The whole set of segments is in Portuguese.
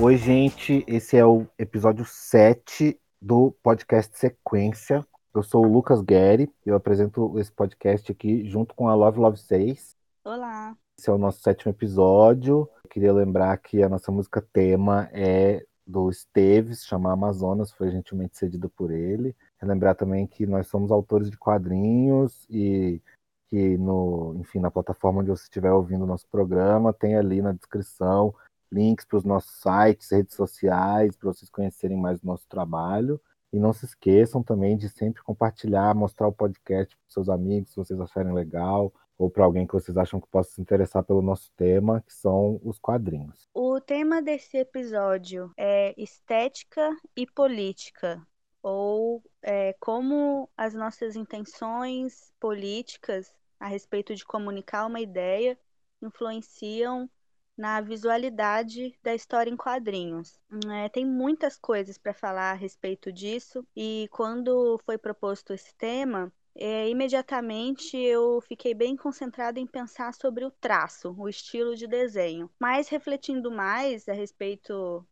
Oi, gente. Esse é o episódio 7 do podcast Sequência. Eu sou o Lucas Guerri eu apresento esse podcast aqui junto com a Love Love 6. Olá. Esse é o nosso sétimo episódio. Eu queria lembrar que a nossa música tema é do Esteves, chama Amazonas, foi gentilmente cedida por ele. Relembrar também que nós somos autores de quadrinhos e que no, enfim, na plataforma onde você estiver ouvindo o nosso programa, tem ali na descrição links para os nossos sites, redes sociais, para vocês conhecerem mais o nosso trabalho. E não se esqueçam também de sempre compartilhar, mostrar o podcast para seus amigos, se vocês acharem legal, ou para alguém que vocês acham que possa se interessar pelo nosso tema, que são os quadrinhos. O tema desse episódio é estética e política, ou é, como as nossas intenções políticas a respeito de comunicar uma ideia influenciam na visualidade da história em quadrinhos. É, tem muitas coisas para falar a respeito disso, e quando foi proposto esse tema, é, imediatamente eu fiquei bem concentrada em pensar sobre o traço, o estilo de desenho. Mas refletindo mais a respeito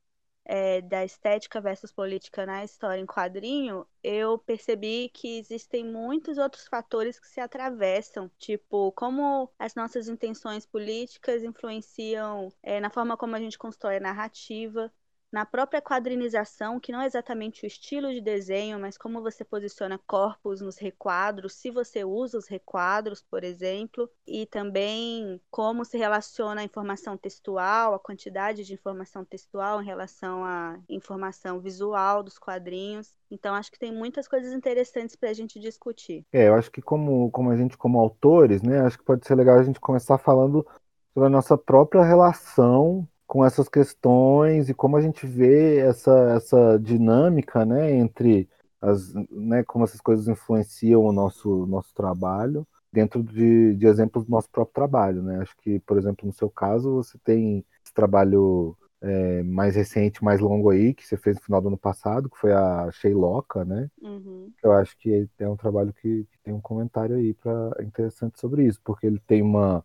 é, da estética versus política na história em quadrinho, eu percebi que existem muitos outros fatores que se atravessam, tipo como as nossas intenções políticas influenciam é, na forma como a gente constrói a narrativa, na própria quadrinização, que não é exatamente o estilo de desenho, mas como você posiciona corpos nos requadros, se você usa os requadros, por exemplo, e também como se relaciona a informação textual, a quantidade de informação textual em relação à informação visual dos quadrinhos. Então, acho que tem muitas coisas interessantes para a gente discutir. É, eu acho que como, como a gente, como autores, né, acho que pode ser legal a gente começar falando sobre a nossa própria relação com essas questões e como a gente vê essa, essa dinâmica né, entre as, né, como essas coisas influenciam o nosso, nosso trabalho dentro de, de exemplos do nosso próprio trabalho. Né? Acho que, por exemplo, no seu caso, você tem esse trabalho é, mais recente, mais longo aí, que você fez no final do ano passado, que foi a Sheiloca, né? Uhum. Eu acho que é um trabalho que, que tem um comentário aí pra, interessante sobre isso, porque ele tem uma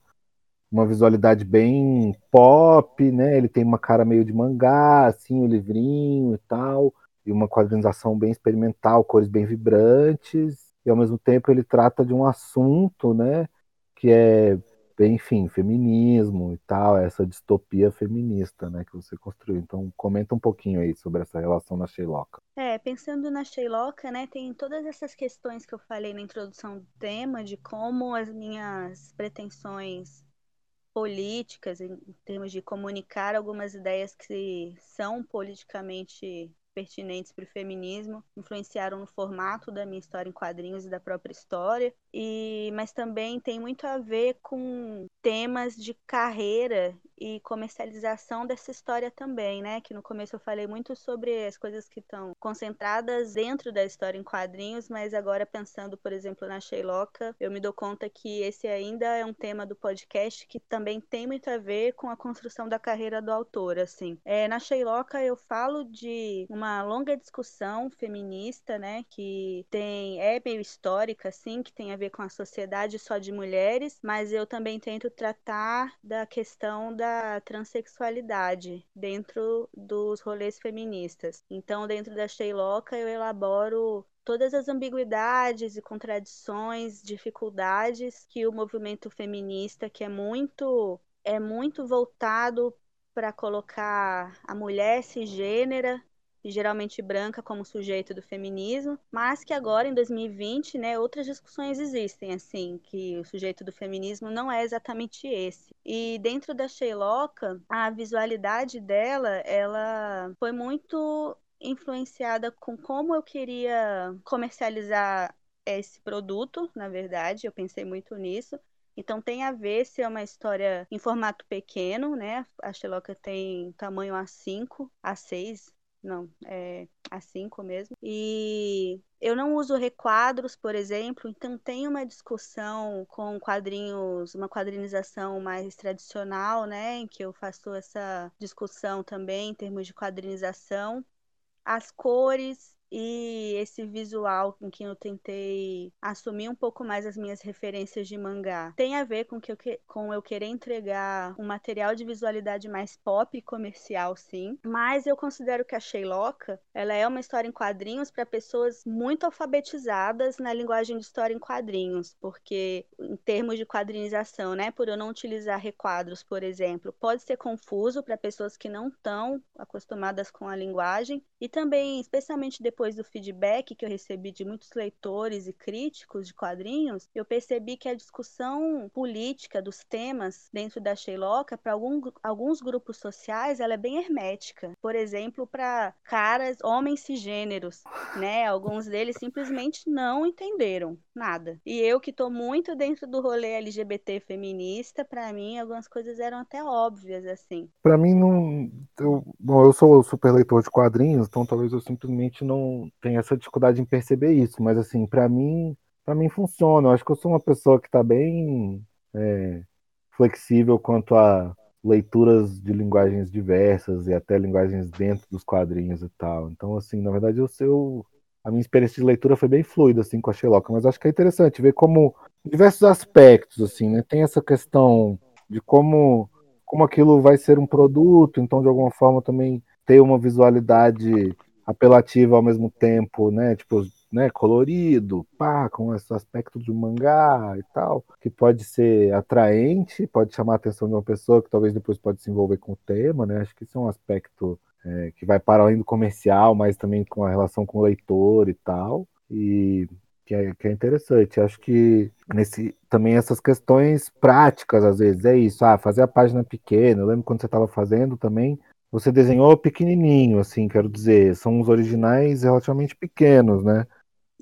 uma visualidade bem pop, né? Ele tem uma cara meio de mangá, assim, o livrinho e tal, e uma quadrinização bem experimental, cores bem vibrantes, e ao mesmo tempo ele trata de um assunto, né? Que é, enfim, feminismo e tal, essa distopia feminista, né? Que você construiu. Então, comenta um pouquinho aí sobre essa relação na Sheiloca. É, pensando na Sheiloca, né? Tem todas essas questões que eu falei na introdução do tema, de como as minhas pretensões políticas, em termos de comunicar algumas ideias que são politicamente pertinentes para o feminismo, influenciaram no formato da minha história em quadrinhos e da própria história, e mas também tem muito a ver com temas de carreira e comercialização dessa história também, né? Que no começo eu falei muito sobre as coisas que estão concentradas dentro da história em quadrinhos, mas agora pensando, por exemplo, na Sheiloca, eu me dou conta que esse ainda é um tema do podcast que também tem muito a ver com a construção da carreira do autor, assim. É, na Sheiloca eu falo de uma longa discussão feminista, né, que tem é meio histórica assim, que tem a ver com a sociedade só de mulheres, mas eu também tento tratar da questão da transexualidade dentro dos rolês feministas. Então, dentro da Sheiloca, eu elaboro todas as ambiguidades e contradições, dificuldades que o movimento feminista, que é muito é muito voltado para colocar a mulher cisgênera geralmente branca como sujeito do feminismo, mas que agora em 2020, né, outras discussões existem assim, que o sujeito do feminismo não é exatamente esse. E dentro da Sheiloca, a visualidade dela, ela foi muito influenciada com como eu queria comercializar esse produto, na verdade, eu pensei muito nisso. Então tem a ver se é uma história em formato pequeno, né? A Xeloca tem tamanho A5, A6, não, é A5 mesmo. E eu não uso requadros, por exemplo, então tem uma discussão com quadrinhos, uma quadrinização mais tradicional, né, em que eu faço essa discussão também em termos de quadrinização. As cores e esse visual em que eu tentei assumir um pouco mais as minhas referências de mangá tem a ver com que eu, com eu querer entregar um material de visualidade mais pop e comercial, sim. Mas eu considero que a Sheiloka, ela é uma história em quadrinhos para pessoas muito alfabetizadas na linguagem de história em quadrinhos, porque em termos de quadrinização, né, por eu não utilizar requadros, por exemplo, pode ser confuso para pessoas que não estão acostumadas com a linguagem e também, especialmente depois do feedback que eu recebi de muitos leitores e críticos de quadrinhos, eu percebi que a discussão política dos temas dentro da Sheiloka, para algum, alguns grupos sociais, ela é bem hermética. Por exemplo, para caras, homens cisgêneros, né? Alguns deles simplesmente não entenderam nada. E eu que estou muito dentro do rolê LGBT feminista, para mim algumas coisas eram até óbvias assim. Para mim não, eu, bom, eu sou super leitor de quadrinhos, então talvez eu simplesmente não tenha essa dificuldade em perceber isso, mas assim, para mim, para mim funciona. Eu acho que eu sou uma pessoa que está bem é, flexível quanto a leituras de linguagens diversas e até linguagens dentro dos quadrinhos e tal. Então, assim, na verdade, eu, eu a minha experiência de leitura foi bem fluida assim com a Sherlock, mas acho que é interessante ver como diversos aspectos assim, né? Tem essa questão de como como aquilo vai ser um produto, então de alguma forma também ter uma visualidade apelativa ao mesmo tempo, né? Tipo, né, colorido, pá, com esse aspecto de mangá e tal, que pode ser atraente, pode chamar a atenção de uma pessoa que talvez depois pode se envolver com o tema, né? Acho que isso é um aspecto é, que vai para além do comercial, mas também com a relação com o leitor e tal, e que é, que é interessante. Acho que nesse também essas questões práticas, às vezes, é isso, ah, fazer a página pequena. Eu lembro quando você estava fazendo também, você desenhou pequenininho, assim, quero dizer, são os originais relativamente pequenos, né?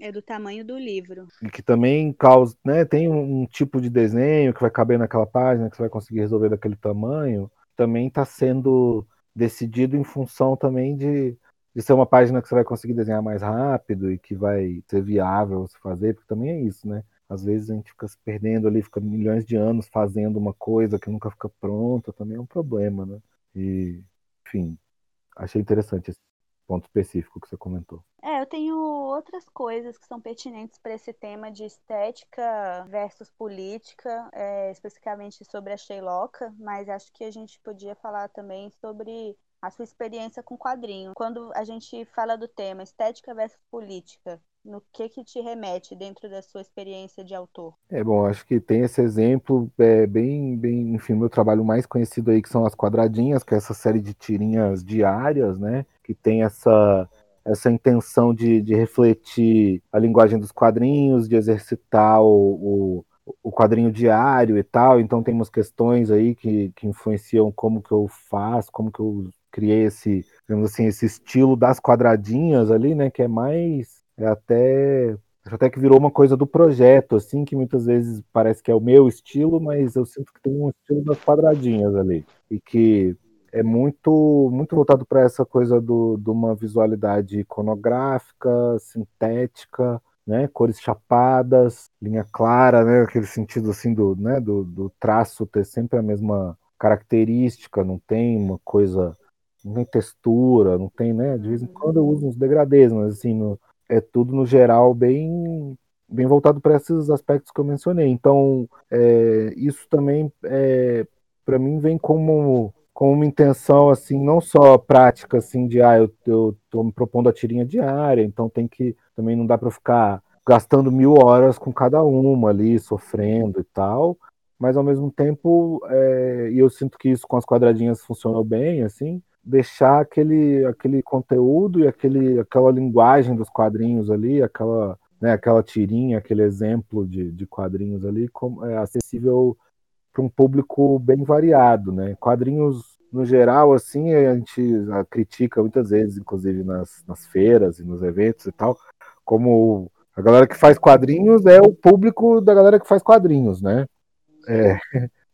É do tamanho do livro. E que também causa, né, tem um, um tipo de desenho que vai caber naquela página, que você vai conseguir resolver daquele tamanho, também está sendo decidido em função também de, de ser uma página que você vai conseguir desenhar mais rápido e que vai ser viável se fazer, porque também é isso, né? Às vezes a gente fica se perdendo ali, fica milhões de anos fazendo uma coisa que nunca fica pronta, também é um problema, né? E, enfim, achei interessante esse ponto específico que você comentou. É, eu tenho outras coisas que são pertinentes para esse tema de estética versus política, é, especificamente sobre a Sheiloka, mas acho que a gente podia falar também sobre a sua experiência com quadrinho. Quando a gente fala do tema estética versus política, no que que te remete dentro da sua experiência de autor? É bom, acho que tem esse exemplo é, bem, bem, enfim, meu trabalho mais conhecido aí que são as quadradinhas, que é essa série de tirinhas diárias, né, que tem essa essa intenção de, de refletir a linguagem dos quadrinhos, de exercitar o, o, o, quadrinho diário e tal. Então tem umas questões aí que, que influenciam como que eu faço, como que eu criei esse, digamos assim, esse estilo das quadradinhas ali, né? Que é mais é até até que virou uma coisa do projeto, assim, que muitas vezes parece que é o meu estilo, mas eu sinto que tem um estilo das quadradinhas ali. E que é muito muito voltado para essa coisa do, de uma visualidade iconográfica, sintética, né, cores chapadas, linha clara, né, aquele sentido assim do, né, do, do traço ter sempre a mesma característica, não tem uma coisa, não tem textura, não tem, né, de vez em quando eu uso uns degradês, mas assim, no, é tudo no geral bem bem voltado para esses aspectos que eu mencionei. Então, é, isso também, é, para mim, vem como com uma intenção assim não só prática assim de ah eu, eu tô me propondo a tirinha diária então tem que também não dá para ficar gastando mil horas com cada uma ali sofrendo e tal mas ao mesmo tempo é, e eu sinto que isso com as quadradinhas funcionou bem assim deixar aquele aquele conteúdo e aquele aquela linguagem dos quadrinhos ali aquela né, aquela tirinha aquele exemplo de, de quadrinhos ali como é acessível para um público bem variado, né? Quadrinhos no geral, assim, a gente critica muitas vezes, inclusive nas, nas feiras e nos eventos e tal, como a galera que faz quadrinhos é o público da galera que faz quadrinhos, né? É,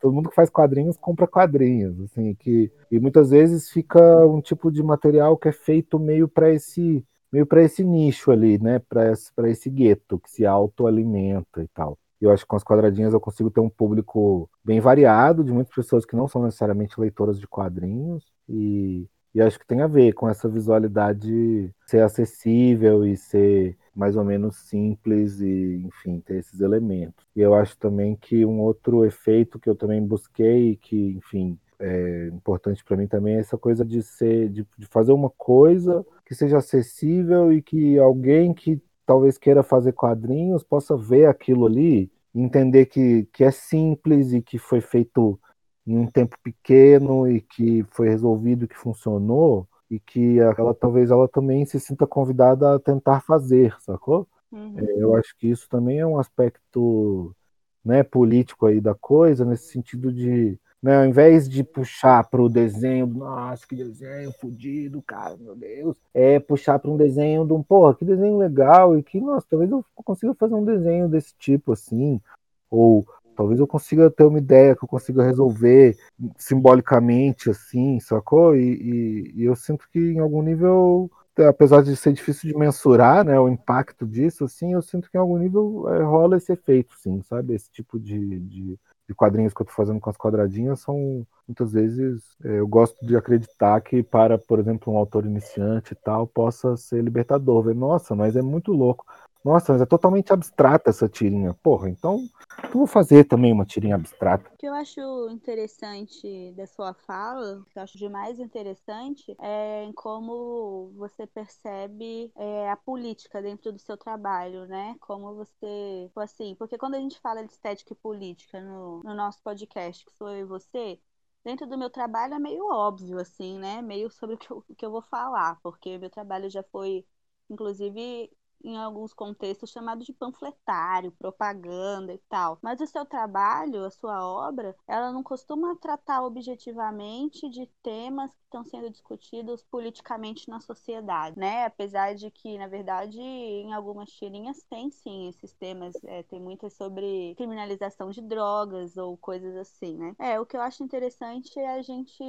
todo mundo que faz quadrinhos compra quadrinhos, assim, que e muitas vezes fica um tipo de material que é feito meio para esse meio para esse nicho ali, né? Para esse, esse gueto que se autoalimenta e tal. Eu acho que com as quadradinhas eu consigo ter um público bem variado, de muitas pessoas que não são necessariamente leitoras de quadrinhos, e, E acho que tem a ver com essa visualidade ser acessível e ser mais ou menos simples e, enfim, ter esses elementos. E eu acho também que um outro efeito que eu também busquei, que, enfim, é importante para mim também é essa coisa de ser, de, de fazer uma coisa que seja acessível e que alguém que talvez queira fazer quadrinhos possa ver aquilo ali, entender que, que é simples e que foi feito em um tempo pequeno e que foi resolvido, que funcionou e que ela talvez ela também se sinta convidada a tentar fazer, sacou? Uhum. É, eu acho que isso também é um aspecto né, político aí da coisa, nesse sentido de né? Ao invés de puxar para o desenho, nossa, que desenho fodido, cara, meu Deus, é puxar para um desenho de um, porra, que desenho legal e que, nossa, talvez eu consiga fazer um desenho desse tipo assim, ou talvez eu consiga ter uma ideia que eu consiga resolver simbolicamente assim, sacou? E, e, e eu sinto que em algum nível apesar de ser difícil de mensurar né, o impacto disso, assim, eu sinto que em algum nível é, rola esse efeito, sim, sabe? Esse tipo de, de, de quadrinhos que eu estou fazendo com as quadradinhas são muitas vezes é, eu gosto de acreditar que para por exemplo um autor iniciante e tal possa ser libertador ver nossa mas é muito louco nossa, mas é totalmente abstrata essa tirinha. Porra, então eu vou fazer também uma tirinha abstrata. O que eu acho interessante da sua fala, o que eu acho de mais interessante, é em como você percebe é, a política dentro do seu trabalho, né? Como você. Assim, porque quando a gente fala de estética e política no, no nosso podcast, que sou eu e você, dentro do meu trabalho é meio óbvio, assim, né? Meio sobre o que eu, o que eu vou falar, porque meu trabalho já foi, inclusive, em alguns contextos chamado de panfletário, propaganda e tal. Mas o seu trabalho, a sua obra, ela não costuma tratar objetivamente de temas que estão sendo discutidos politicamente na sociedade, né? Apesar de que, na verdade, em algumas tirinhas tem sim esses temas, é, tem muitas sobre criminalização de drogas ou coisas assim, né? É, o que eu acho interessante é a gente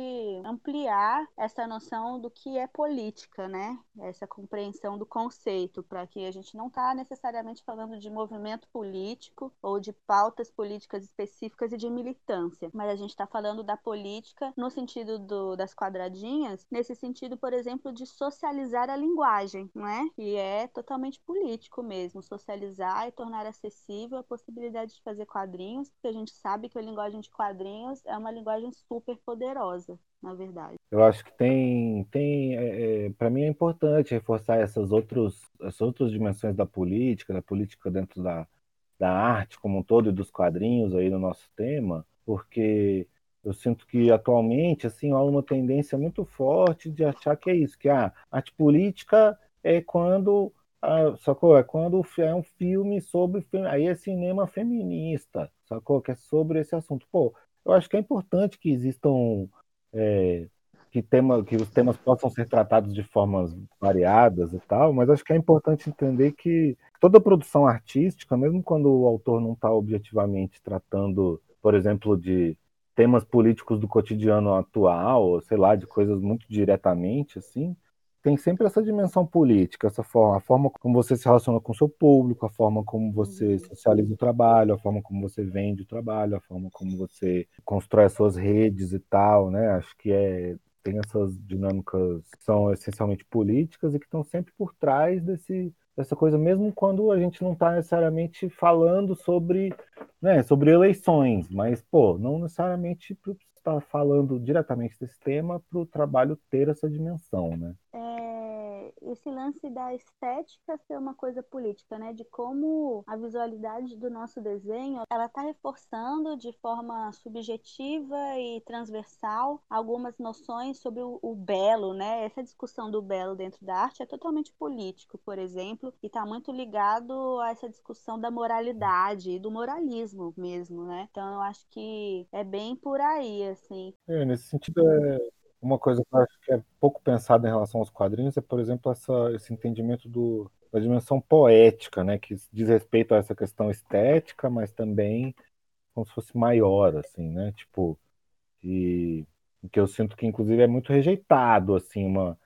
ampliar essa noção do que é política, né? Essa compreensão do conceito, para que a gente não está necessariamente falando de movimento político ou de pautas políticas específicas e de militância, mas a gente está falando da política no sentido do, das quadradinhas, nesse sentido, por exemplo, de socializar a linguagem, não é? E é totalmente político mesmo, socializar e tornar acessível a possibilidade de fazer quadrinhos, porque a gente sabe que a linguagem de quadrinhos é uma linguagem super poderosa na verdade. Eu acho que tem, tem é, é para mim é importante reforçar essas, outros, essas outras dimensões da política, da política dentro da, da arte como um todo e dos quadrinhos aí no nosso tema, porque eu sinto que atualmente assim há uma tendência muito forte de achar que é isso, que a arte política é quando sacou? É quando é um filme sobre aí é cinema feminista, sacou? Que é sobre esse assunto. Pô, eu acho que é importante que existam é, que, tema, que os temas possam ser tratados de formas variadas e tal, mas acho que é importante entender que toda produção artística, mesmo quando o autor não está objetivamente tratando, por exemplo, de temas políticos do cotidiano atual, sei lá, de coisas muito diretamente, assim, tem sempre essa dimensão política, essa forma, a forma como você se relaciona com o seu público, a forma como você uhum. socializa o trabalho, a forma como você vende o trabalho, a forma como você constrói as suas redes e tal, né? Acho que é tem essas dinâmicas que são essencialmente políticas e que estão sempre por trás desse dessa coisa, mesmo quando a gente não está necessariamente falando sobre, né, sobre eleições, mas pô, não necessariamente está falando diretamente desse tema para o trabalho ter essa dimensão, né? É, esse lance da estética ser uma coisa política, né? De como a visualidade do nosso desenho, ela está reforçando de forma subjetiva e transversal algumas noções sobre o, o belo, né? Essa discussão do belo dentro da arte é totalmente político, por exemplo, e está muito ligado a essa discussão da moralidade e do moralismo mesmo, né? Então eu acho que é bem por aí, assim. É, nesse sentido, é uma coisa que eu acho que é pouco pensada em relação aos quadrinhos é, por exemplo, essa, esse entendimento do, da dimensão poética, né, que diz respeito a essa questão estética, mas também como se fosse maior, assim, né, tipo, e que eu sinto que inclusive é muito rejeitado, assim, uma,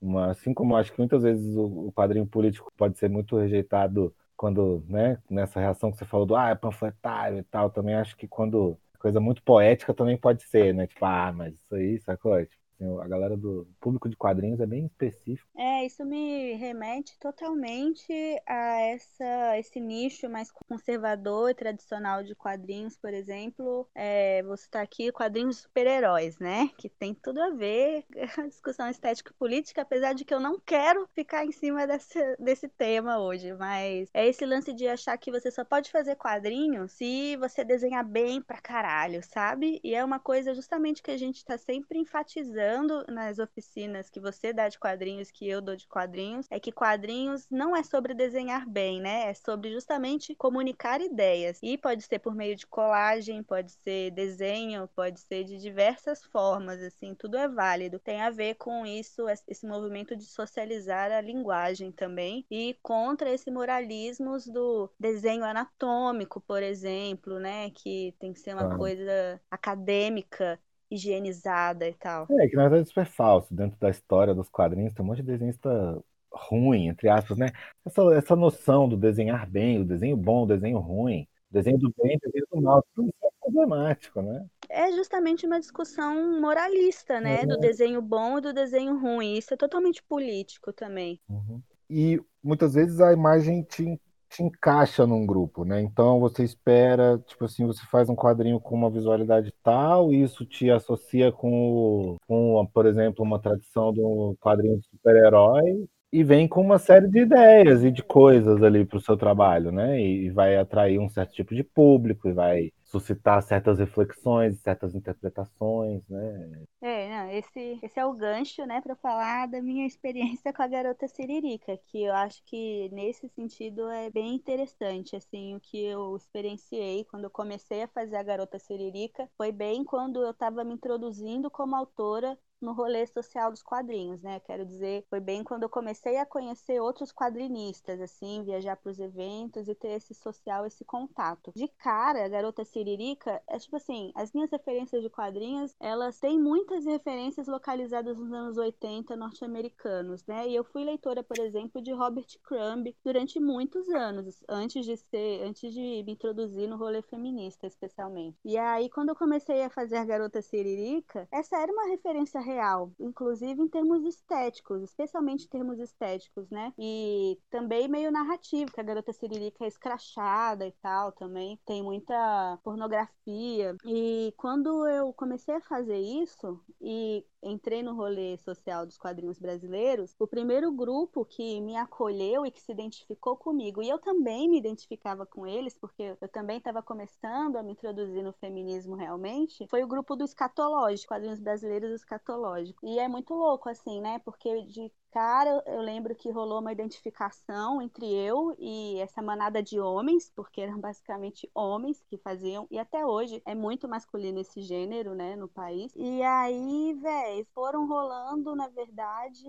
uma assim como acho que muitas vezes o, o quadrinho político pode ser muito rejeitado quando, né, nessa reação que você falou do ah, é panfletário e tal, também acho que quando coisa muito poética também pode ser, né? Tipo, ah, mas isso aí, sacou? Tipo, Assim, a galera do público de quadrinhos é bem específico. É, isso me remete totalmente a essa, esse nicho mais conservador e tradicional de quadrinhos, por exemplo. É, vou citar aqui quadrinhos super-heróis, né? Que tem tudo a ver com a discussão estética e política, apesar de que eu não quero ficar em cima desse, desse tema hoje. Mas é esse lance de achar que você só pode fazer quadrinho se você desenhar bem pra caralho, sabe? E é uma coisa justamente que a gente tá sempre enfatizando nas oficinas que você dá de quadrinhos, que eu dou de quadrinhos, é que quadrinhos não é sobre desenhar bem, né? É sobre justamente comunicar ideias. E pode ser por meio de colagem, pode ser desenho, pode ser de diversas formas, assim, tudo é válido. Tem a ver com isso, esse movimento de socializar a linguagem também e contra esse moralismo do desenho anatômico, por exemplo, né? Que tem que ser uma ah. coisa acadêmica higienizada e tal. É, que na verdade isso é falso. Dentro da história dos quadrinhos tem um monte de desenhista ruim, entre aspas, né? Essa, essa noção do desenhar bem, o desenho bom, o desenho ruim, o desenho do bem, o desenho do mal, tudo isso é problemático, né? É justamente uma discussão moralista, né? É. Do desenho bom e do desenho ruim. Isso é totalmente político também. Uhum. E muitas vezes a imagem te te encaixa num grupo, né? Então você espera, tipo assim, você faz um quadrinho com uma visualidade tal, e isso te associa com, com por exemplo, uma tradição do quadrinho de super-herói, e vem com uma série de ideias e de coisas ali para o seu trabalho, né? E vai atrair um certo tipo de público e vai suscitar certas reflexões, certas interpretações, né? É, não, esse, esse é o gancho, né, para falar da minha experiência com a garota Siririca, que eu acho que nesse sentido é bem interessante, assim, o que eu experienciei quando eu comecei a fazer a garota Siririca foi bem quando eu estava me introduzindo como autora no rolê social dos quadrinhos, né? Quero dizer, foi bem quando eu comecei a conhecer outros quadrinistas, assim, viajar para os eventos e ter esse social, esse contato. De cara, a garota Siririca é tipo assim, as minhas referências de quadrinhos, elas têm muitas referências localizadas nos anos 80 norte-americanos, né? E eu fui leitora, por exemplo, de Robert Crumb durante muitos anos, antes de ser, antes de me introduzir no rolê feminista, especialmente. E aí, quando eu comecei a fazer garota Siririca, essa era uma referência real, inclusive em termos estéticos, especialmente em termos estéticos, né? E também meio narrativo, que a garota Siririca é escrachada e tal, também tem muita pornografia. E quando eu comecei a fazer isso e entrei no rolê social dos quadrinhos brasileiros, o primeiro grupo que me acolheu e que se identificou comigo, e eu também me identificava com eles, porque eu também estava começando a me introduzir no feminismo realmente, foi o grupo do escatológico, quadrinhos brasileiros escatológico. E é muito louco, assim, né? Porque de cara, eu lembro que rolou uma identificação entre eu e essa manada de homens, porque eram basicamente homens que faziam, e até hoje é muito masculino esse gênero, né, no país. E aí, velho, foram rolando, na verdade,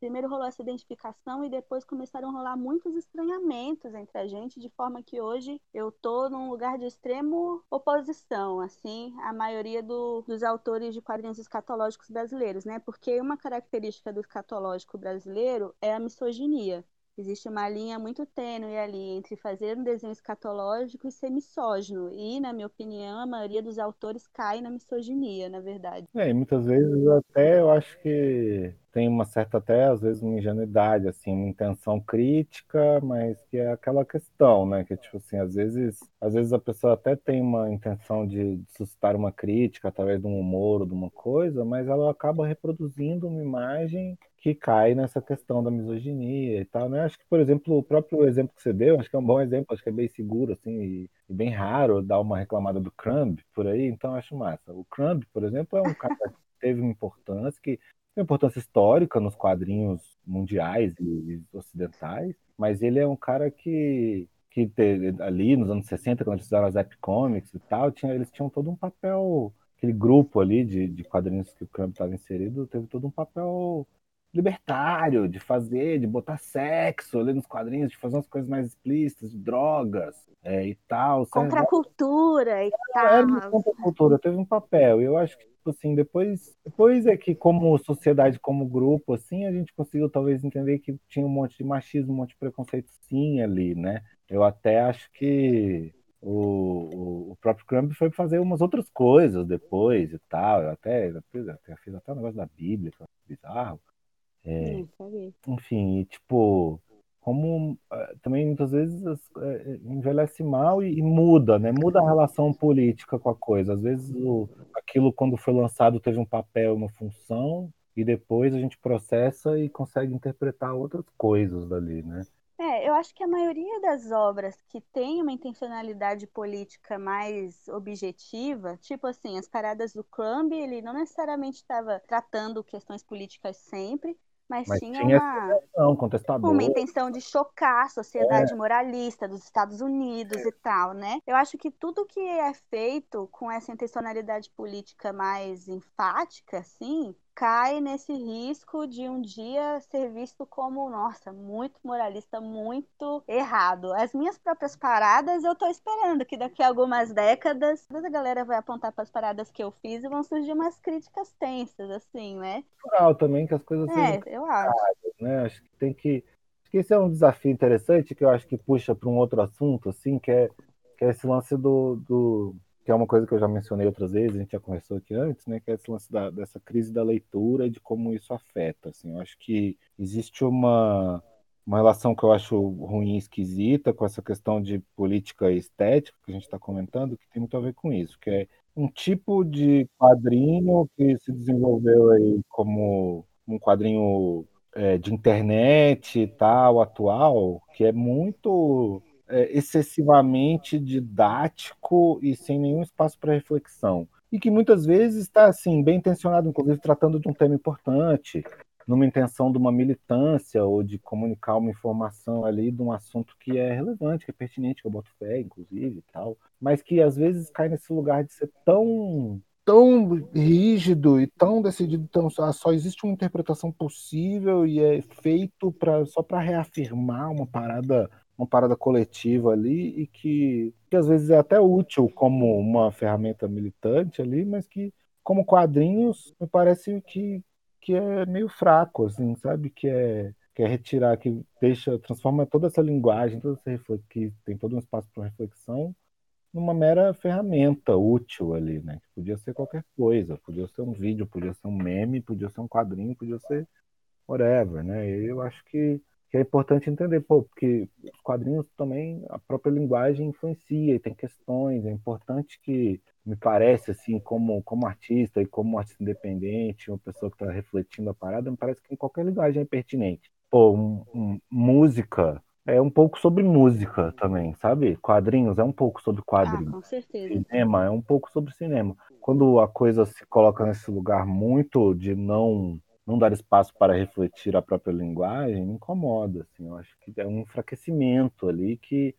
primeiro rolou essa identificação e depois começaram a rolar muitos estranhamentos entre a gente, de forma que hoje eu tô num lugar de extremo oposição, assim, a maioria do, dos autores de quadrinhos escatológicos brasileiros, né? Porque uma característica do escatológico brasileiro é a misoginia. Existe uma linha muito tênue ali entre fazer um desenho escatológico e ser misógino. E, na minha opinião, a maioria dos autores cai na misoginia, na verdade. É, e muitas vezes até eu acho que tem uma certa até às vezes uma ingenuidade assim uma intenção crítica mas que é aquela questão né que tipo assim às vezes às vezes a pessoa até tem uma intenção de, de suscitar uma crítica através de um humor ou de uma coisa mas ela acaba reproduzindo uma imagem que cai nessa questão da misoginia e tal, né? Acho que, por exemplo, o próprio exemplo que você deu, acho que é um bom exemplo, acho que é bem seguro, assim, e, e bem raro dar uma reclamada do Crumb por aí, então acho massa. O Crumb, por exemplo, é um cara que teve uma importância, que tem importância histórica nos quadrinhos mundiais e ocidentais, mas ele é um cara que, que ali nos anos 60, quando eles fizeram as Epic Comics e tal, tinha, eles tinham todo um papel, aquele grupo ali de, de quadrinhos que o Crumb estava inserido, teve todo um papel libertário, de fazer, de botar sexo ali nos quadrinhos, de fazer umas coisas mais explícitas, de drogas é, e tal. Contra a cultura e tal. É, contra a cultura, teve um papel. E eu acho que tipo assim, depois, depois é que como sociedade, como grupo, assim, a gente conseguiu talvez entender que tinha um monte de machismo, um monte de preconceito sim ali, né? Eu até acho que o, o, próprio Crumb foi fazer umas outras coisas depois e tal. Eu até, até fiz até um negócio da Bíblia, que é bizarro. É, enfim, e, tipo, como é, também muitas vezes é, envelhece mal e, e, muda, né? Muda a relação política com a coisa. Às vezes o, aquilo quando foi lançado teve um papel, uma função, e depois a gente processa e consegue interpretar outras coisas dali, né? É, eu acho que a maioria das obras que tem uma intencionalidade política mais objetiva, tipo assim, as paradas do Crumb, ele não necessariamente estava tratando questões políticas sempre, mas, mas tinha, tinha uma, uma intenção de chocar a sociedade é. moralista dos Estados Unidos é. e tal, né? Eu acho que tudo que é feito com essa intencionalidade política mais enfática, assim, cai nesse risco de um dia ser visto como, nossa, muito moralista, muito errado. As minhas próprias paradas, eu tô esperando que daqui a algumas décadas a galera vai apontar para as paradas que eu fiz e vão surgir umas críticas tensas, assim, né? Natural também que as coisas É, eu acho. Né? Acho que tem que. Acho que esse é um desafio interessante que eu acho que puxa para um outro assunto, assim, que é, que é esse lance do, do que é uma coisa que eu já mencionei outras vezes, a gente já conversou aqui antes, né, que é esse lance da, dessa crise da leitura e de como isso afeta, assim, eu acho que existe uma, uma relação que eu acho ruim e esquisita com essa questão de política estética que a gente está comentando, que tem muito a ver com isso, que é um tipo de quadrinho que se desenvolveu aí como um quadrinho é, de internet e tal, atual, que é muito é, excessivamente didático e sem nenhum espaço para reflexão. E que muitas vezes está assim, bem intencionado, inclusive tratando de um tema importante, numa intenção de uma militância ou de comunicar uma informação ali de um assunto que é relevante, que é pertinente, que eu boto fé, inclusive e tal, mas que às vezes cai nesse lugar de ser tão tão rígido e tão decidido, tão, só existe uma interpretação possível e é feito pra, só para reafirmar uma parada uma parada coletiva ali e que, que às vezes é até útil como uma ferramenta militante ali, mas que como quadrinhos me parece que, que é meio fraco, assim, sabe? Que é, que é retirar, que deixa, transforma toda essa linguagem, toda essa que tem todo um espaço para reflexão, numa mera ferramenta útil ali, né? Que podia ser qualquer coisa, podia ser um vídeo, podia ser um meme, podia ser um quadrinho, podia ser whatever, né? E eu acho que que é importante entender, pô, porque os quadrinhos também, a própria linguagem influencia e tem questões, é importante que, me parece, assim, como, como artista e como artista independente, uma pessoa que está refletindo a parada, me parece que em qualquer linguagem é pertinente. Pô, um, um, música é um pouco sobre música também, sabe? Quadrinhos é um pouco sobre quadrinhos. Ah, com certeza. Cinema é um pouco sobre cinema. Quando a coisa se coloca nesse lugar muito de não não dar espaço para refletir a própria linguagem me incomoda. Assim, eu acho que é um enfraquecimento ali que,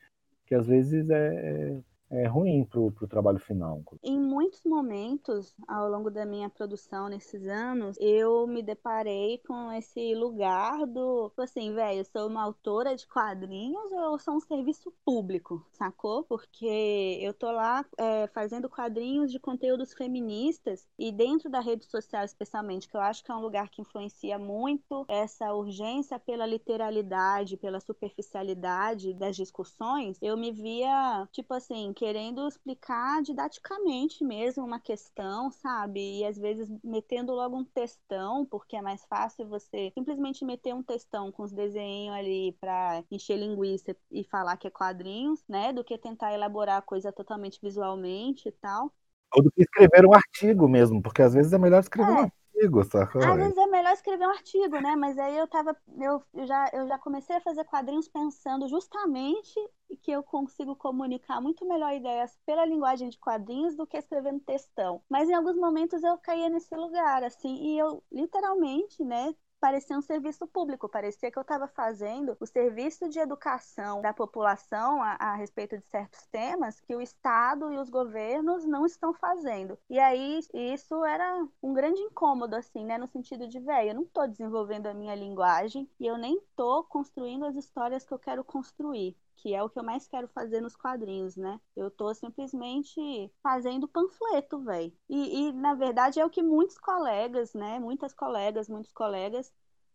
que às vezes é, é ruim para o trabalho final. Em muitos momentos, ao longo da minha produção nesses anos, eu me deparei com esse lugar do, tipo assim, velho, eu sou uma autora de quadrinhos ou eu sou um serviço público, sacou? Porque eu tô lá é, fazendo quadrinhos de conteúdos feministas e dentro da rede social especialmente, que eu acho que é um lugar que influencia muito essa urgência pela literalidade, pela superficialidade das discussões, eu me via, tipo assim, querendo explicar didaticamente mesmo uma questão, sabe? E às vezes metendo logo um textão, porque é mais fácil você simplesmente meter um textão com os desenhos ali para encher linguiça e falar que é quadrinhos, né? Do que tentar elaborar a coisa totalmente visualmente e tal. Ou do que escrever um artigo mesmo, porque às vezes é melhor escrever é. um artigo? Às vezes é melhor escrever um artigo, né? Mas aí eu tava. Eu, eu, já, eu já comecei a fazer quadrinhos pensando justamente que eu consigo comunicar muito melhor ideias pela linguagem de quadrinhos do que escrevendo textão. Mas em alguns momentos eu caía nesse lugar, assim, e eu literalmente, né, parecia um serviço público, parecia que eu estava fazendo o serviço de educação da população a, a, respeito de certos temas que o Estado e os governos não estão fazendo. E aí isso era um grande incômodo, assim, né? No sentido de, velho, eu não estou desenvolvendo a minha linguagem e eu nem estou construindo as histórias que eu quero construir que é o que eu mais quero fazer nos quadrinhos, né? Eu tô simplesmente fazendo panfleto, velho. E, e, na verdade, é o que muitos colegas, né? Muitas colegas, muitos colegas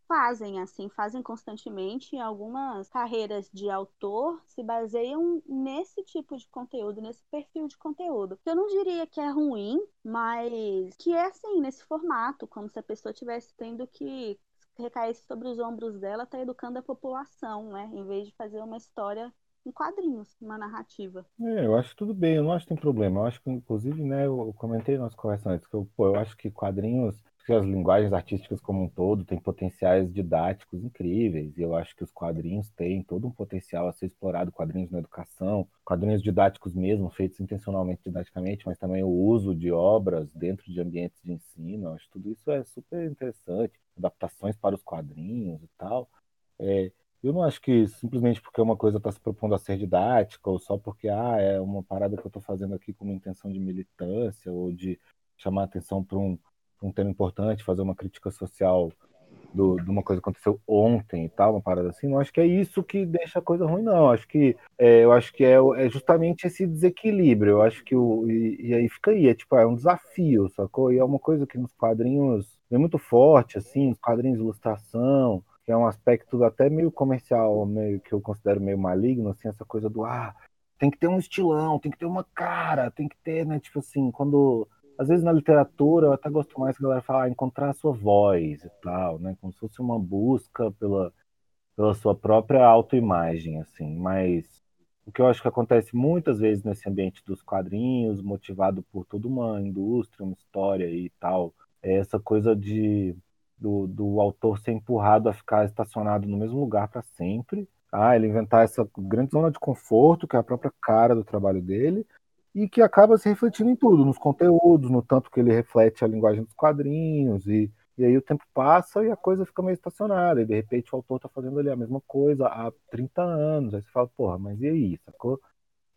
fazem assim, fazem constantemente. Algumas carreiras de autor se baseiam nesse tipo de conteúdo, nesse perfil de conteúdo. Eu não diria que é ruim, mas que é assim, nesse formato, como se a pessoa tivesse tendo que recaísse sobre os ombros dela, tá educando a população, né? Em vez de fazer uma história em quadrinhos, uma narrativa. É, eu acho tudo bem, eu não acho que tem problema. Eu acho que, inclusive, né, eu comentei nas conversas que eu, pô, eu acho que quadrinhos, que as linguagens artísticas como um todo têm potenciais didáticos incríveis, e eu acho que os quadrinhos têm todo um potencial a ser explorado, quadrinhos na educação, quadrinhos didáticos mesmo, feitos intencionalmente didaticamente, mas também o uso de obras dentro de ambientes de ensino, eu acho que tudo isso é super interessante, adaptações para os quadrinhos e tal. É, eu não acho que simplesmente porque uma coisa está se propondo a ser didática, ou só porque ah, é uma parada que eu estou fazendo aqui com uma intenção de militância, ou de chamar atenção para um, um tema importante, fazer uma crítica social do, de uma coisa que aconteceu ontem e tal, uma parada assim, não acho que é isso que deixa a coisa ruim, não. Acho que é, eu acho que é, é, justamente esse desequilíbrio. Eu acho que o. E, e, aí fica aí, é tipo, é um desafio, sacou? E é uma coisa que nos quadrinhos vem muito forte, assim, os quadrinhos de ilustração que é um aspecto até meio comercial, meio que eu considero meio maligno, assim, essa coisa do ah, tem que ter um estilão, tem que ter uma cara, tem que ter, né, tipo assim, quando às vezes na literatura eu até gosto mais que a galera fala ah, encontrar a sua voz e tal, né, como se fosse uma busca pela pela sua própria autoimagem, assim, mas o que eu acho que acontece muitas vezes nesse ambiente dos quadrinhos, motivado por toda uma indústria, uma história e tal, é essa coisa de do, do autor ser empurrado a ficar estacionado no mesmo lugar para sempre. Ah, ele inventar essa grande zona de conforto, que é a própria cara do trabalho dele, e que acaba se refletindo em tudo, nos conteúdos, no tanto que ele reflete a linguagem dos quadrinhos, e, e aí o tempo passa e a coisa fica meio estacionada, e de repente o autor está fazendo ali a mesma coisa há 30 anos, aí você fala, porra, mas e aí, sacou?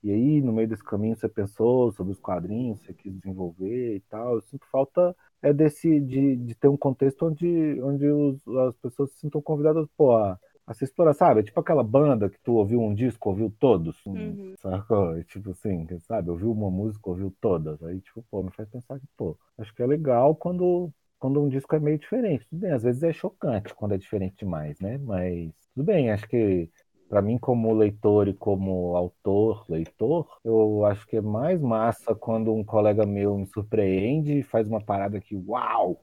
E aí, no meio desse caminho, você pensou sobre os quadrinhos, você quis desenvolver e tal. Eu sinto falta é desse de, de ter um contexto onde, onde os, as pessoas se sintam convidadas pô, a, a se explorar, sabe? É tipo aquela banda que tu ouviu um disco, ouviu todos, uhum. sabe? Tipo assim, sabe? Ouviu uma música, ouviu todas. Aí, tipo, pô, me faz pensar que, pô, acho que é legal quando, quando um disco é meio diferente. Tudo bem, às vezes é chocante quando é diferente demais, né? Mas tudo bem, acho que para mim, como leitor e como autor, leitor, eu acho que é mais massa quando um colega meu me surpreende e faz uma parada que, uau,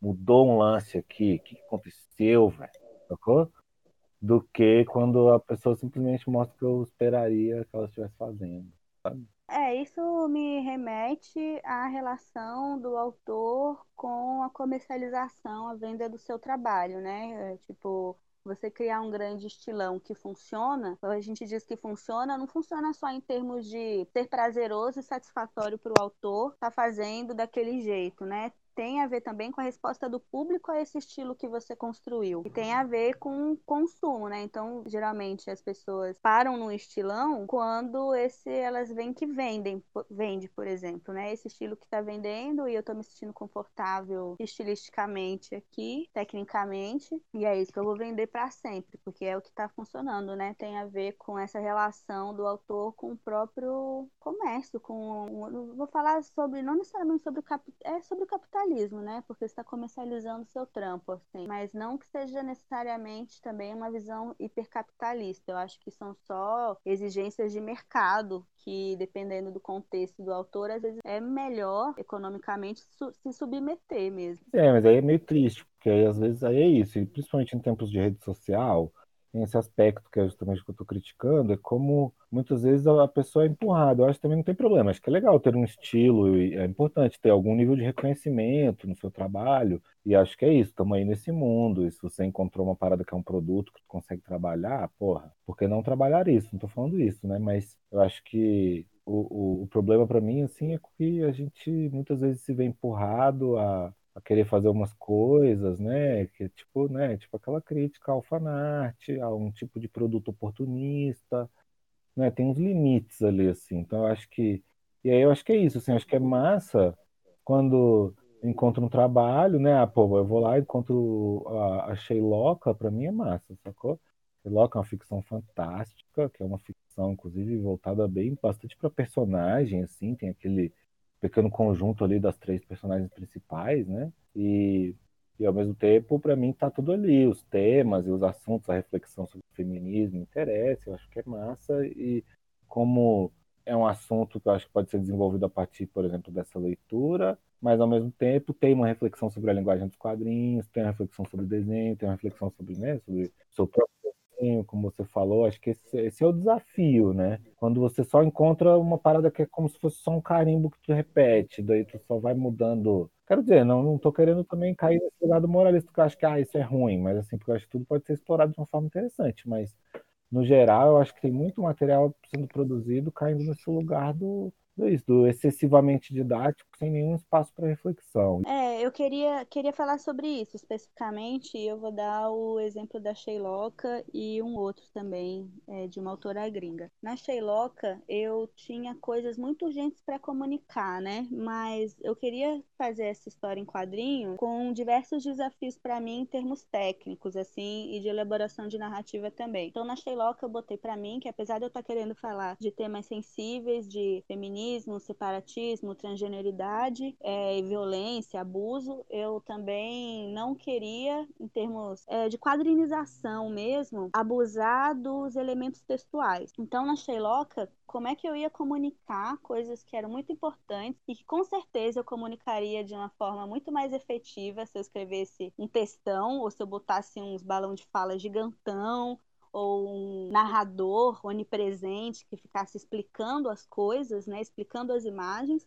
mudou um lance aqui, o que aconteceu, velho? Sacou? Do que quando a pessoa simplesmente mostra o que eu esperaria que ela estivesse fazendo, sabe? É, isso me remete à relação do autor com a comercialização, a venda do seu trabalho, né? É, tipo, você criar um grande estilão que funciona, a gente diz que funciona, não funciona só em termos de ser prazeroso e satisfatório para o autor estar tá fazendo daquele jeito, né? Tem a ver também com a resposta do público a esse estilo que você construiu. E tem a ver com consumo, né? Então, geralmente as pessoas param no estilão quando esse elas veem que vendem, vende, por exemplo, né? Esse estilo que tá vendendo e eu tô me sentindo confortável estilisticamente aqui, tecnicamente, e é isso que eu vou vender para sempre, porque é o que tá funcionando, né? Tem a ver com essa relação do autor com o próprio comércio, com vou falar sobre não necessariamente sobre o cap, é sobre o capital capitalismo, né? Porque está comercializando seu trampo, assim. Mas não que seja necessariamente também uma visão hipercapitalista. Eu acho que são só exigências de mercado que, dependendo do contexto do autor, às vezes é melhor economicamente su se submeter mesmo. É, mas aí é meio triste, porque aí às vezes aí é isso, e principalmente em tempos de rede social, tem esse aspecto que é justamente o que eu estou criticando, é como muitas vezes a pessoa é empurrada. Eu acho que também não tem problema, acho que é legal ter um estilo, e é importante ter algum nível de reconhecimento no seu trabalho, e acho que é isso, estamos aí nesse mundo, e se você encontrou uma parada que é um produto que tu consegue trabalhar, porra, por que não trabalhar isso? Não estou falando isso, né? Mas eu acho que o, o, o problema para mim, assim, é que a gente muitas vezes se vê empurrado a a querer fazer umas coisas, né? Que tipo, né? Tipo aquela crítica ao fanart, a um tipo de produto oportunista, né? Tem uns limites ali, assim. Então eu acho que e aí eu acho que é isso, assim. Acho que é massa quando encontro um trabalho, né? Ah, pô, eu vou lá e encontro a, a Sheilocka, para mim é massa, sacou? Sheilocka é uma ficção fantástica, que é uma ficção, inclusive, voltada bem bastante para personagem, assim, tem aquele pequeno conjunto ali das três personagens principais, né? E, E ao mesmo tempo, para mim, tá tudo ali. Os temas e os assuntos, a reflexão sobre o feminismo interessa, eu acho que é massa. E como é um assunto que eu acho que pode ser desenvolvido a partir, por exemplo, dessa leitura, mas ao mesmo tempo tem uma reflexão sobre a linguagem dos quadrinhos, tem uma reflexão sobre desenho, tem uma reflexão sobre, né, sobre o seu próprio desenho, como você falou, acho que esse, esse, é o desafio, né? Quando você só encontra uma parada que é como se fosse só um carimbo que tu repete, daí tu só vai mudando. Quero dizer, não, não tô querendo também cair nesse lado moralista, que eu acho que ah, isso é ruim, mas assim, porque eu acho que tudo pode ser explorado de uma forma interessante, mas no geral, eu acho que tem muito material sendo produzido caindo nesse lugar do, do excessivamente didático, sem nenhum espaço para reflexão. É, eu queria, queria falar sobre isso especificamente, eu vou dar o exemplo da Sheiloca e um outro também, é, de uma autora gringa. Na Sheiloca, eu tinha coisas muito urgentes para comunicar, né? Mas eu queria fazer essa história em quadrinho com diversos desafios para mim em termos técnicos, assim, e de elaboração de narrativa também. Então, na Sheiloca, eu botei para mim que, apesar de eu estar tá querendo falar de temas sensíveis, de feminismo, feminismo, separatismo, transgeneridade é, violência, abuso, eu também não queria, em termos é, de quadrinização mesmo, abusar dos elementos textuais. Então, na Sheiloca, como é que eu ia comunicar coisas que eram muito importantes e que com certeza eu comunicaria de uma forma muito mais efetiva se eu escrevesse um textão ou se eu botasse uns balão de fala gigantão ou um narrador onipresente que ficasse explicando as coisas, né, explicando as imagens.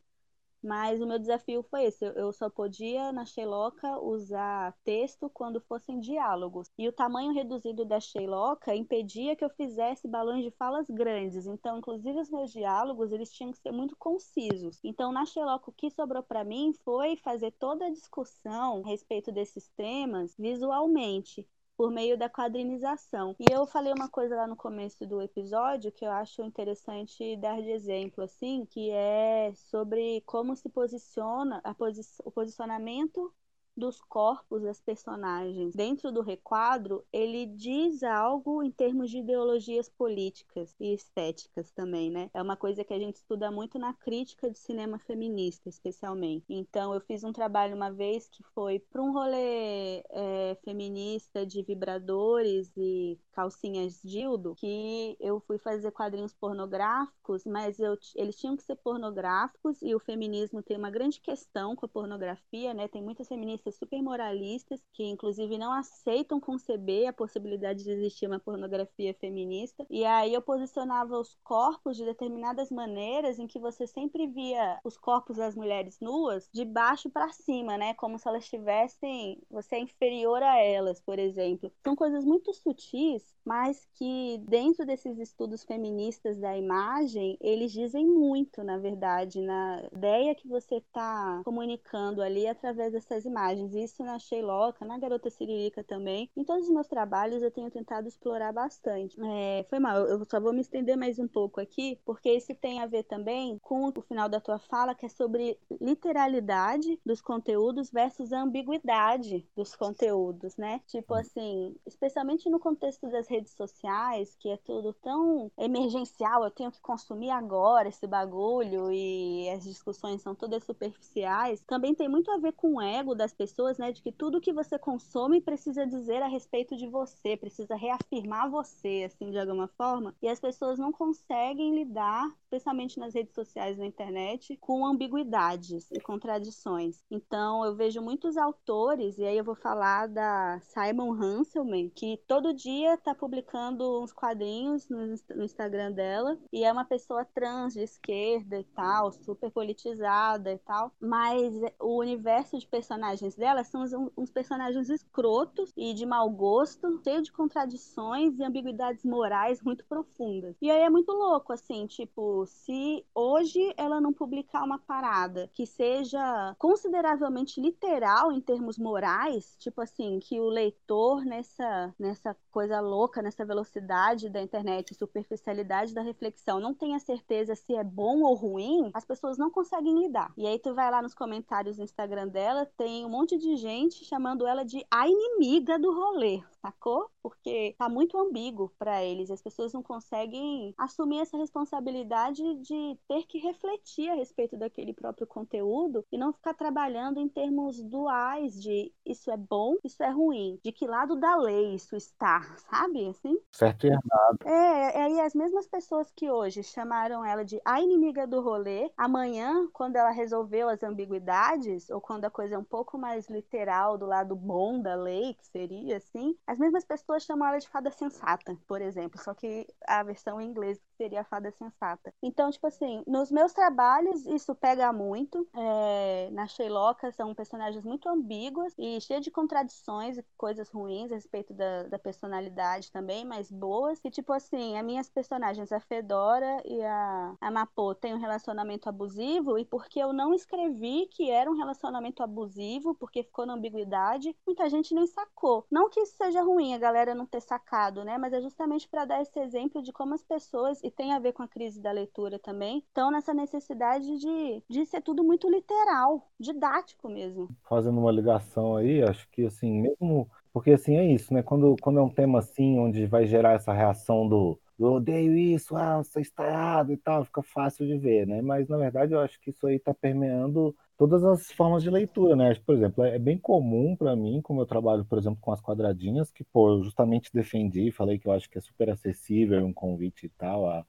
Mas o meu desafio foi esse. Eu só podia, na Sheiloca, usar texto quando fossem diálogos. E o tamanho reduzido da Sheiloca impedia que eu fizesse balões de falas grandes. Então, inclusive, os meus diálogos, eles tinham que ser muito concisos. Então, na Sheiloca, o que sobrou para mim foi fazer toda a discussão a respeito desses temas visualmente por meio da quadrinização. E eu falei uma coisa lá no começo do episódio que eu acho interessante dar de exemplo, assim, que é sobre como se posiciona posi o posicionamento dos corpos das personagens dentro do requadro, ele diz algo em termos de ideologias políticas e estéticas também, né? É uma coisa que a gente estuda muito na crítica de cinema feminista, especialmente. Então, eu fiz um trabalho uma vez que foi para um rolê é, feminista de vibradores e calcinhas dildo, que eu fui fazer quadrinhos pornográficos, mas eu, eles tinham que ser pornográficos e o feminismo tem uma grande questão com a pornografia, né? Tem muitas feministas feministas super moralistas, que inclusive não aceitam conceber a possibilidade de existir uma pornografia feminista. E aí eu posicionava os corpos de determinadas maneiras em que você sempre via os corpos das mulheres nuas de baixo para cima, né? Como se elas estivessem, você é inferior a elas, por exemplo. São coisas muito sutis mas que dentro desses estudos feministas da imagem, eles dizem muito, na verdade, na ideia que você está comunicando ali através dessas imagens. Isso na Sheiloca, na Garota Siririca também. Em todos os meus trabalhos eu tenho tentado explorar bastante. É, foi mal, eu só vou me estender mais um pouco aqui, porque isso tem a ver também com o final da tua fala, que é sobre literalidade dos conteúdos versus a ambiguidade dos conteúdos, né? Tipo assim, especialmente no contexto das redes sociais, que é tudo tão emergencial, eu tenho que consumir agora esse bagulho e as discussões são todas superficiais, também tem muito a ver com o ego das pessoas, né? De que tudo que você consome precisa dizer a respeito de você, precisa reafirmar você, assim, de alguma forma. E as pessoas não conseguem lidar, especialmente nas redes sociais, na internet, com ambiguidades e contradições. Então, eu vejo muitos autores, e aí eu vou falar da Simon Hanselman, que todo dia tá publicando uns quadrinhos no, Instagram dela. E é uma pessoa trans de esquerda e tal, super politizada e tal. Mas o universo de personagens dela são uns, uns personagens escrotos e de mau gosto, cheio de contradições e ambiguidades morais muito profundas. E aí é muito louco, assim, tipo, se hoje ela não publicar uma parada que seja consideravelmente literal em termos morais, tipo assim, que o leitor nessa, nessa coisa louca nessa velocidade da internet, superficialidade da reflexão, não tenha certeza se é bom ou ruim, as pessoas não conseguem lidar. E aí tu vai lá nos comentários do Instagram dela, tem um monte de gente chamando ela de a inimiga do rolê, sacou? Porque tá muito ambíguo para eles. As pessoas não conseguem assumir essa responsabilidade de ter que refletir a respeito daquele próprio conteúdo e não ficar trabalhando em termos duais de isso é bom, isso é ruim, de que lado da lei isso está, sabe? Assim? Certo e errado. É, aí as mesmas pessoas que hoje chamaram ela de a inimiga do rolê, amanhã, quando ela resolveu as ambiguidades, ou quando a coisa é um pouco mais literal do lado bom da lei, que seria assim, as mesmas pessoas chamam ela de fada sensata, por exemplo, só que a versão em inglês seria a fada sensata. Então, tipo assim, nos meus trabalhos isso pega muito. É, na Sheilocca são personagens muito ambíguas e cheias de contradições e coisas ruins a respeito da, da personalidade também, mas boas. E tipo assim, as minhas personagens, a Fedora e a, a Mapo, têm um relacionamento abusivo e porque eu não escrevi que era um relacionamento abusivo, porque ficou na ambiguidade, muita gente nem sacou. Não que isso seja ruim a galera não ter sacado, né? Mas é justamente para dar esse exemplo de como as pessoas, e tem a ver com a crise da leitura também, estão nessa necessidade de, de ser tudo muito literal, didático mesmo. Fazendo uma ligação aí, acho que assim, mesmo. Porque assim é isso, né? Quando, quando é um tema assim, onde vai gerar essa reação do eu odeio isso, ah, você está errado e tal, fica fácil de ver, né? Mas na verdade eu acho que isso aí está permeando todas as formas de leitura, né? Por exemplo, é bem comum para mim, como eu trabalho, por exemplo, com as quadradinhas, que pô, eu justamente defendi, falei que eu acho que é super acessível um convite e tal a,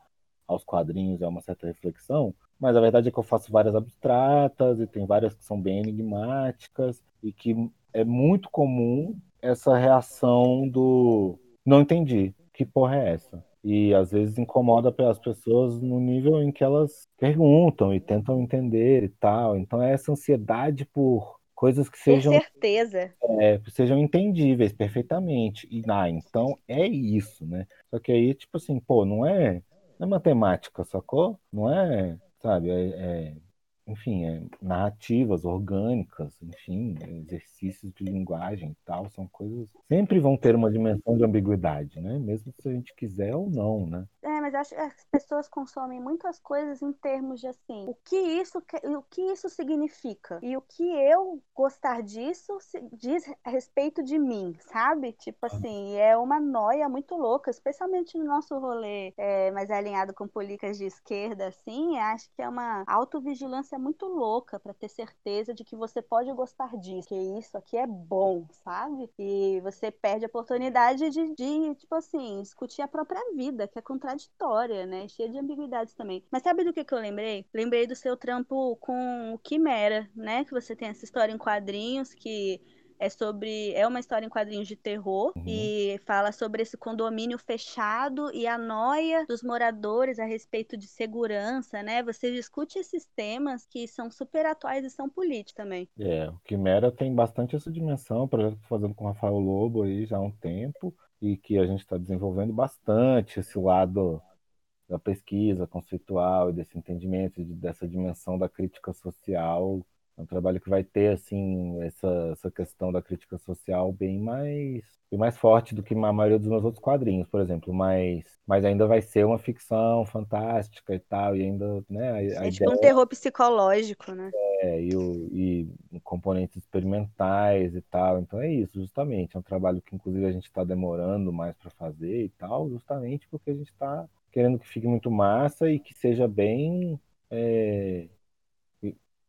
aos quadrinhos, é uma certa reflexão, mas a verdade é que eu faço várias abstratas e tem várias que são bem enigmáticas e que é muito comum essa reação do não entendi, que porra é essa? E às vezes incomoda as pessoas no nível em que elas perguntam e tentam entender e tal. Então é essa ansiedade por coisas que sejam certeza é, sejam entendíveis perfeitamente e ah, então é isso, né? Só que aí tipo assim, pô, não é, não é matemática, sacou? Não é, sabe? É, é enfim, é, narrativas orgânicas, enfim, exercícios de linguagem e tal, são coisas sempre vão ter uma dimensão de ambiguidade, né? Mesmo se a gente quiser ou não, né? É, mas acho que as pessoas consomem muitas coisas em termos de assim, o que isso o que isso significa e o que eu gostar disso diz a respeito de mim, sabe? Tipo assim, é uma noia muito louca, especialmente no nosso rolê é, mais alinhado com políticas de esquerda, assim, acho que é uma autovigilância muito louca para ter certeza de que você pode gostar disso, que isso aqui é bom, sabe? E você perde a oportunidade de, de, tipo assim, discutir a própria vida, que é contraditória, né? Cheia de ambiguidades também. Mas sabe do que, que eu lembrei? Lembrei do seu trampo com o Quimera, né? Que você tem essa história em quadrinhos que é sobre. É uma história em quadrinhos de terror uhum. e fala sobre esse condomínio fechado e a noia dos moradores a respeito de segurança, né? Você discute esses temas que são super atuais e são políticos também. É, o Quimera tem bastante essa dimensão, projeto que estou fazendo com o Rafael Lobo aí já há um tempo, e que a gente está desenvolvendo bastante esse lado da pesquisa conceitual e desse entendimento dessa dimensão da crítica social é um trabalho que vai ter assim essa, essa questão da crítica social bem mais bem mais forte do que a maioria dos meus outros quadrinhos, por exemplo, mas mas ainda vai ser uma ficção fantástica e tal e ainda né a, é a tipo ideia... um terror psicológico, né? É, e, o, e componentes experimentais e tal. Então é isso, justamente. É um trabalho que inclusive a gente está demorando mais para fazer e tal, justamente porque a gente está querendo que fique muito massa e que seja bem é,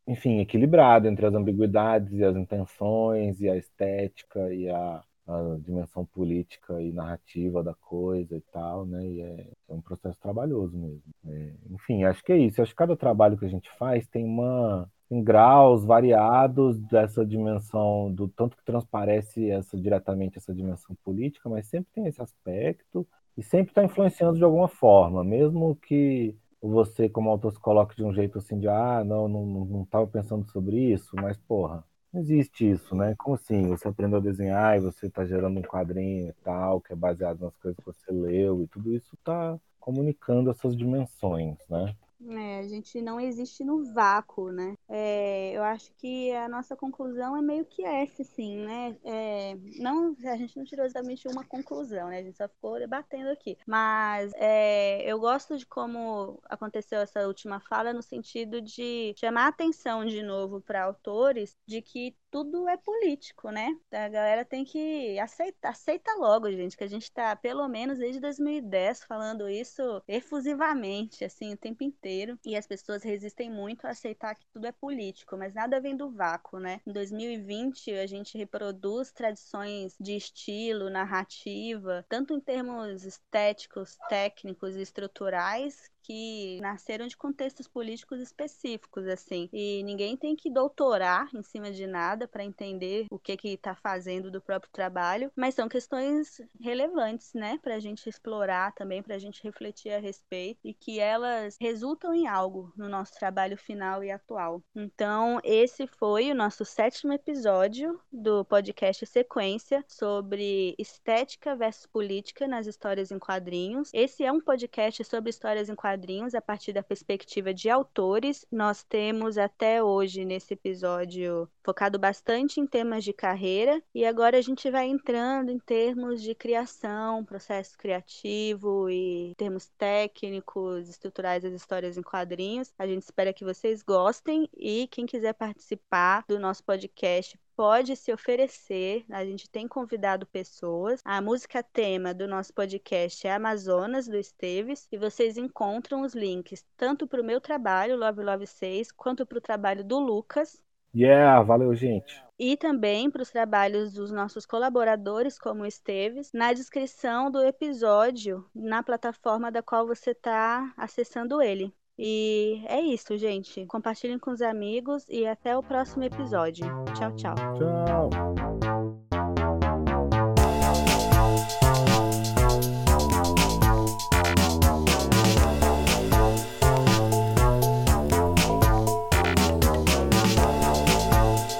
enfim, equilibrado entre as ambiguidades e as intenções e a estética e a, a dimensão política e narrativa da coisa e tal, né? E é, é um processo trabalhoso mesmo. É, enfim, acho que é isso. Acho que cada trabalho que a gente faz tem uma tem graus variados dessa dimensão do tanto que transparece essa diretamente essa dimensão política, mas sempre tem esse aspecto e sempre está influenciando de alguma forma, mesmo que você, como autor, se coloque de um jeito assim de ah, não, não, não estava pensando sobre isso, mas porra, não existe isso, né? Como assim? Você aprendeu a desenhar e você está gerando um quadrinho e tal, que é baseado nas coisas que você leu, e tudo isso está comunicando essas dimensões, né? É, a gente não existe no vácuo, né? É, eu acho que a nossa conclusão é meio que essa, sim, né? É, não, a gente não tirou exatamente uma conclusão, né? A gente só ficou debatendo aqui. Mas é, eu gosto de como aconteceu essa última fala no sentido de chamar atenção de novo para autores de que tudo é político, né? A galera tem que aceitar, aceita logo, gente, que a gente tá pelo menos desde 2010 falando isso efusivamente, assim, o tempo inteiro, e as pessoas resistem muito a aceitar que tudo é político, mas nada vem do vácuo, né? Em 2020 a gente reproduz tradições de estilo, narrativa, tanto em termos estéticos, técnicos e estruturais, que nasceram de contextos políticos específicos, assim. E ninguém tem que doutorar em cima de nada para entender o que que está fazendo do próprio trabalho, mas são questões relevantes, né, para a gente explorar também, para a gente refletir a respeito e que elas resultam em algo no nosso trabalho final e atual. Então, esse foi o nosso sétimo episódio do podcast Sequência sobre estética versus política nas histórias em quadrinhos. Esse é um podcast sobre histórias em quadrinhos quadrinhos a partir da perspectiva de autores. Nós temos até hoje nesse episódio focado bastante em temas de carreira e agora a gente vai entrando em termos de criação, processo criativo e termos técnicos, estruturais das histórias em quadrinhos. A gente espera que vocês gostem e quem quiser participar do nosso podcast pode se oferecer. A gente tem convidado pessoas. A música tema do nosso podcast é Amazonas, do Esteves, e vocês encontram os links tanto para o meu trabalho, Love Love 6, quanto para o trabalho do Lucas. Yeah, valeu, gente. E também para os trabalhos dos nossos colaboradores, como o Esteves, na descrição do episódio, na plataforma da qual você está acessando ele. E é isso, gente. Compartilhem com os amigos e até o próximo episódio. Tchau, tchau. Tchau.